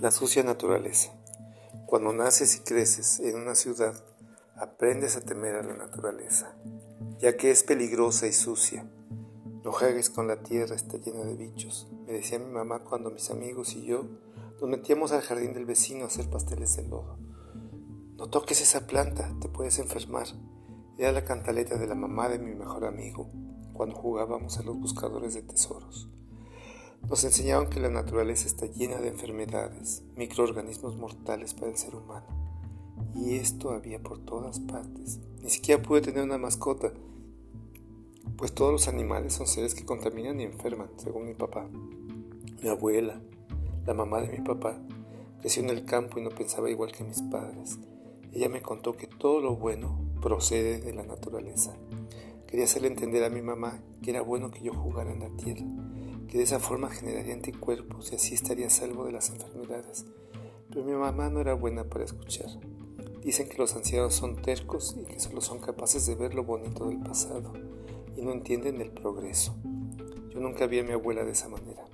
La sucia naturaleza. Cuando naces y creces en una ciudad, aprendes a temer a la naturaleza, ya que es peligrosa y sucia. No juegues con la tierra, está llena de bichos, me decía mi mamá cuando mis amigos y yo nos metíamos al jardín del vecino a hacer pasteles de lodo. No toques esa planta, te puedes enfermar. Era la cantaleta de la mamá de mi mejor amigo, cuando jugábamos a los buscadores de tesoros. Nos enseñaban que la naturaleza está llena de enfermedades, microorganismos mortales para el ser humano. Y esto había por todas partes. Ni siquiera pude tener una mascota, pues todos los animales son seres que contaminan y enferman, según mi papá. Mi abuela, la mamá de mi papá, creció en el campo y no pensaba igual que mis padres. Ella me contó que todo lo bueno procede de la naturaleza. Quería hacerle entender a mi mamá que era bueno que yo jugara en la tierra, que de esa forma generaría anticuerpos y así estaría salvo de las enfermedades. Pero mi mamá no era buena para escuchar. Dicen que los ancianos son tercos y que solo son capaces de ver lo bonito del pasado y no entienden el progreso. Yo nunca vi a mi abuela de esa manera.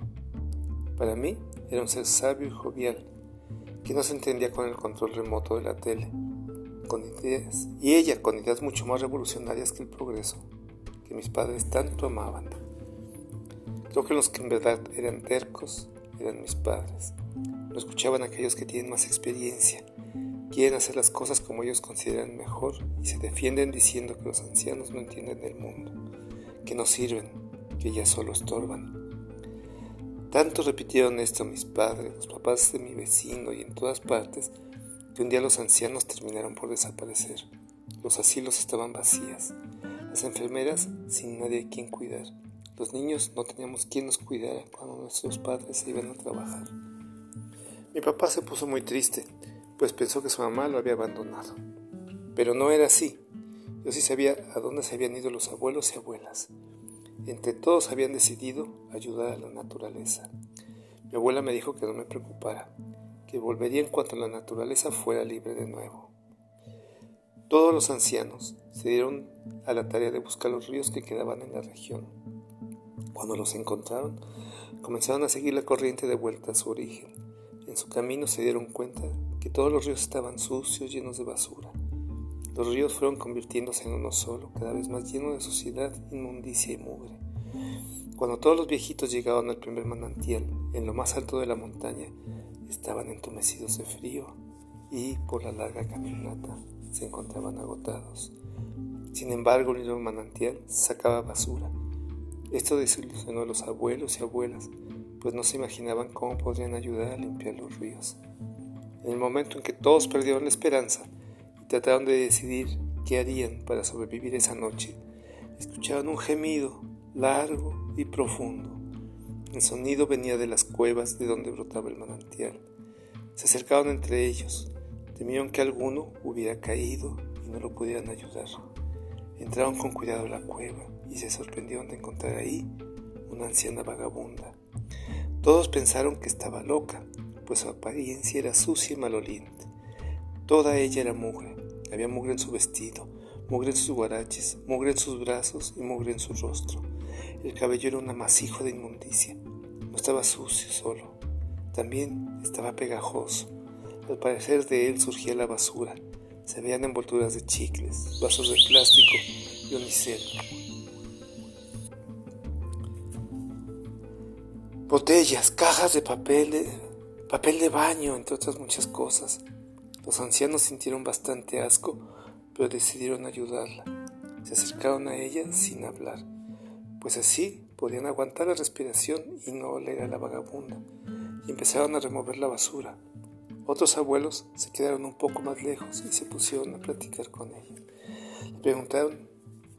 Para mí era un ser sabio y jovial, que no se entendía con el control remoto de la tele, con ideas, y ella con ideas mucho más revolucionarias que el progreso, que mis padres tanto amaban. Creo que los que en verdad eran tercos eran mis padres. No escuchaban aquellos que tienen más experiencia, quieren hacer las cosas como ellos consideran mejor y se defienden diciendo que los ancianos no entienden el mundo, que no sirven, que ya solo estorban. Tanto repitieron esto mis padres, los papás de mi vecino y en todas partes, que un día los ancianos terminaron por desaparecer. Los asilos estaban vacías, las enfermeras sin nadie a quien cuidar. Los niños no teníamos quien nos cuidara cuando nuestros padres se iban a trabajar. Mi papá se puso muy triste, pues pensó que su mamá lo había abandonado. Pero no era así. Yo sí sabía a dónde se habían ido los abuelos y abuelas. Entre todos habían decidido ayudar a la naturaleza. Mi abuela me dijo que no me preocupara, que volvería en cuanto la naturaleza fuera libre de nuevo. Todos los ancianos se dieron a la tarea de buscar los ríos que quedaban en la región cuando los encontraron, comenzaron a seguir la corriente de vuelta a su origen. En su camino se dieron cuenta que todos los ríos estaban sucios, llenos de basura. Los ríos fueron convirtiéndose en uno solo, cada vez más lleno de suciedad, inmundicia y mugre. Cuando todos los viejitos llegaban al primer manantial, en lo más alto de la montaña, estaban entumecidos de frío y, por la larga caminata, se encontraban agotados. Sin embargo, el manantial sacaba basura esto desilusionó a los abuelos y abuelas, pues no se imaginaban cómo podrían ayudar a limpiar los ríos. En el momento en que todos perdieron la esperanza y trataron de decidir qué harían para sobrevivir esa noche, escucharon un gemido largo y profundo. El sonido venía de las cuevas de donde brotaba el manantial. Se acercaron entre ellos, temieron que alguno hubiera caído y no lo pudieran ayudar. Entraron con cuidado a la cueva y se sorprendieron de encontrar ahí una anciana vagabunda. Todos pensaron que estaba loca, pues su apariencia era sucia y maloliente. Toda ella era mugre, había mugre en su vestido, mugre en sus guaraches, mugre en sus brazos y mugre en su rostro. El cabello era un amasijo de inmundicia. No estaba sucio solo, también estaba pegajoso. Al parecer de él surgía la basura. Se veían envolturas de chicles, vasos de plástico y unicel. Botellas, cajas de papel, de, papel de baño, entre otras muchas cosas. Los ancianos sintieron bastante asco, pero decidieron ayudarla. Se acercaron a ella sin hablar, pues así podían aguantar la respiración y no oler a la vagabunda, y empezaron a remover la basura. Otros abuelos se quedaron un poco más lejos y se pusieron a platicar con ella. Le preguntaron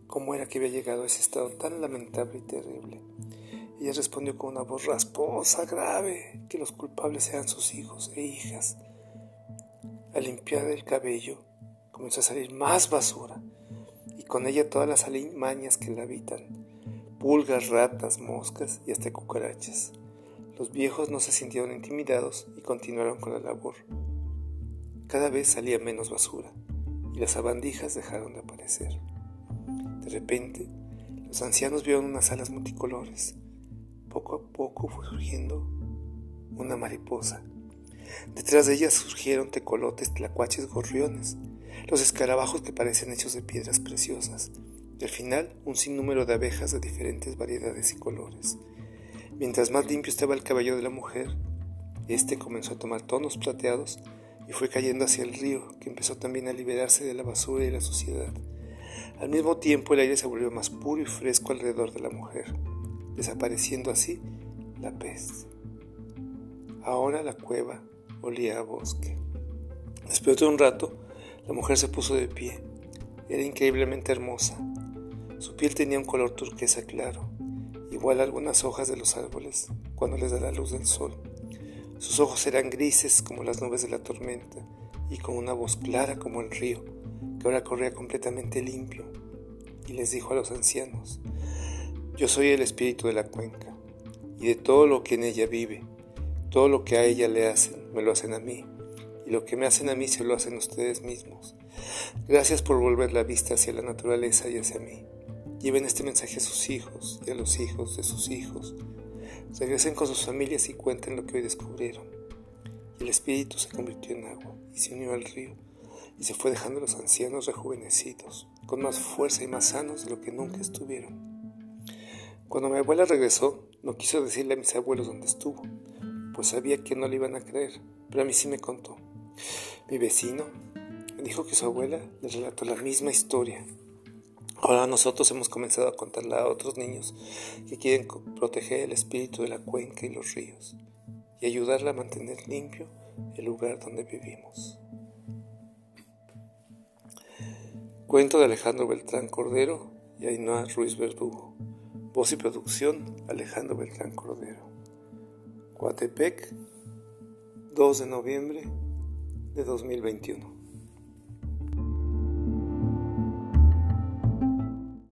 cómo era que había llegado a ese estado tan lamentable y terrible. Ella respondió con una voz rasposa, grave, que los culpables sean sus hijos e hijas. Al limpiar el cabello, comenzó a salir más basura, y con ella todas las alimañas que la habitan, pulgas, ratas, moscas y hasta cucarachas. Los viejos no se sintieron intimidados y continuaron con la labor. Cada vez salía menos basura, y las sabandijas dejaron de aparecer. De repente, los ancianos vieron unas alas multicolores poco a poco fue surgiendo una mariposa. Detrás de ellas surgieron tecolotes, tlacuaches, gorriones, los escarabajos que parecen hechos de piedras preciosas, y al final un sinnúmero de abejas de diferentes variedades y colores. Mientras más limpio estaba el cabello de la mujer, este comenzó a tomar tonos plateados y fue cayendo hacia el río, que empezó también a liberarse de la basura y la suciedad. Al mismo tiempo el aire se volvió más puro y fresco alrededor de la mujer, desapareciendo así la peste. Ahora la cueva olía a bosque. Después de un rato, la mujer se puso de pie. Era increíblemente hermosa. Su piel tenía un color turquesa claro, igual a algunas hojas de los árboles cuando les da la luz del sol. Sus ojos eran grises como las nubes de la tormenta y con una voz clara como el río, que ahora corría completamente limpio. Y les dijo a los ancianos, yo soy el espíritu de la cuenca, y de todo lo que en ella vive, todo lo que a ella le hacen, me lo hacen a mí, y lo que me hacen a mí se lo hacen ustedes mismos. Gracias por volver la vista hacia la naturaleza y hacia mí. Lleven este mensaje a sus hijos y a los hijos de sus hijos Regresen con sus familias y cuenten lo que hoy descubrieron. el espíritu se convirtió en agua y se unió al río y se fue dejando a los ancianos rejuvenecidos, con más fuerza y más sanos de lo que nunca estuvieron. Cuando mi abuela regresó, no quiso decirle a mis abuelos dónde estuvo, pues sabía que no le iban a creer, pero a mí sí me contó. Mi vecino me dijo que su abuela le relató la misma historia Ahora nosotros hemos comenzado a contarla a otros niños que quieren proteger el espíritu de la cuenca y los ríos y ayudarla a mantener limpio el lugar donde vivimos. Cuento de Alejandro Beltrán Cordero y Ainhoa Ruiz Verdugo. Voz y producción Alejandro Beltrán Cordero. Coatepec, 2 de noviembre de 2021.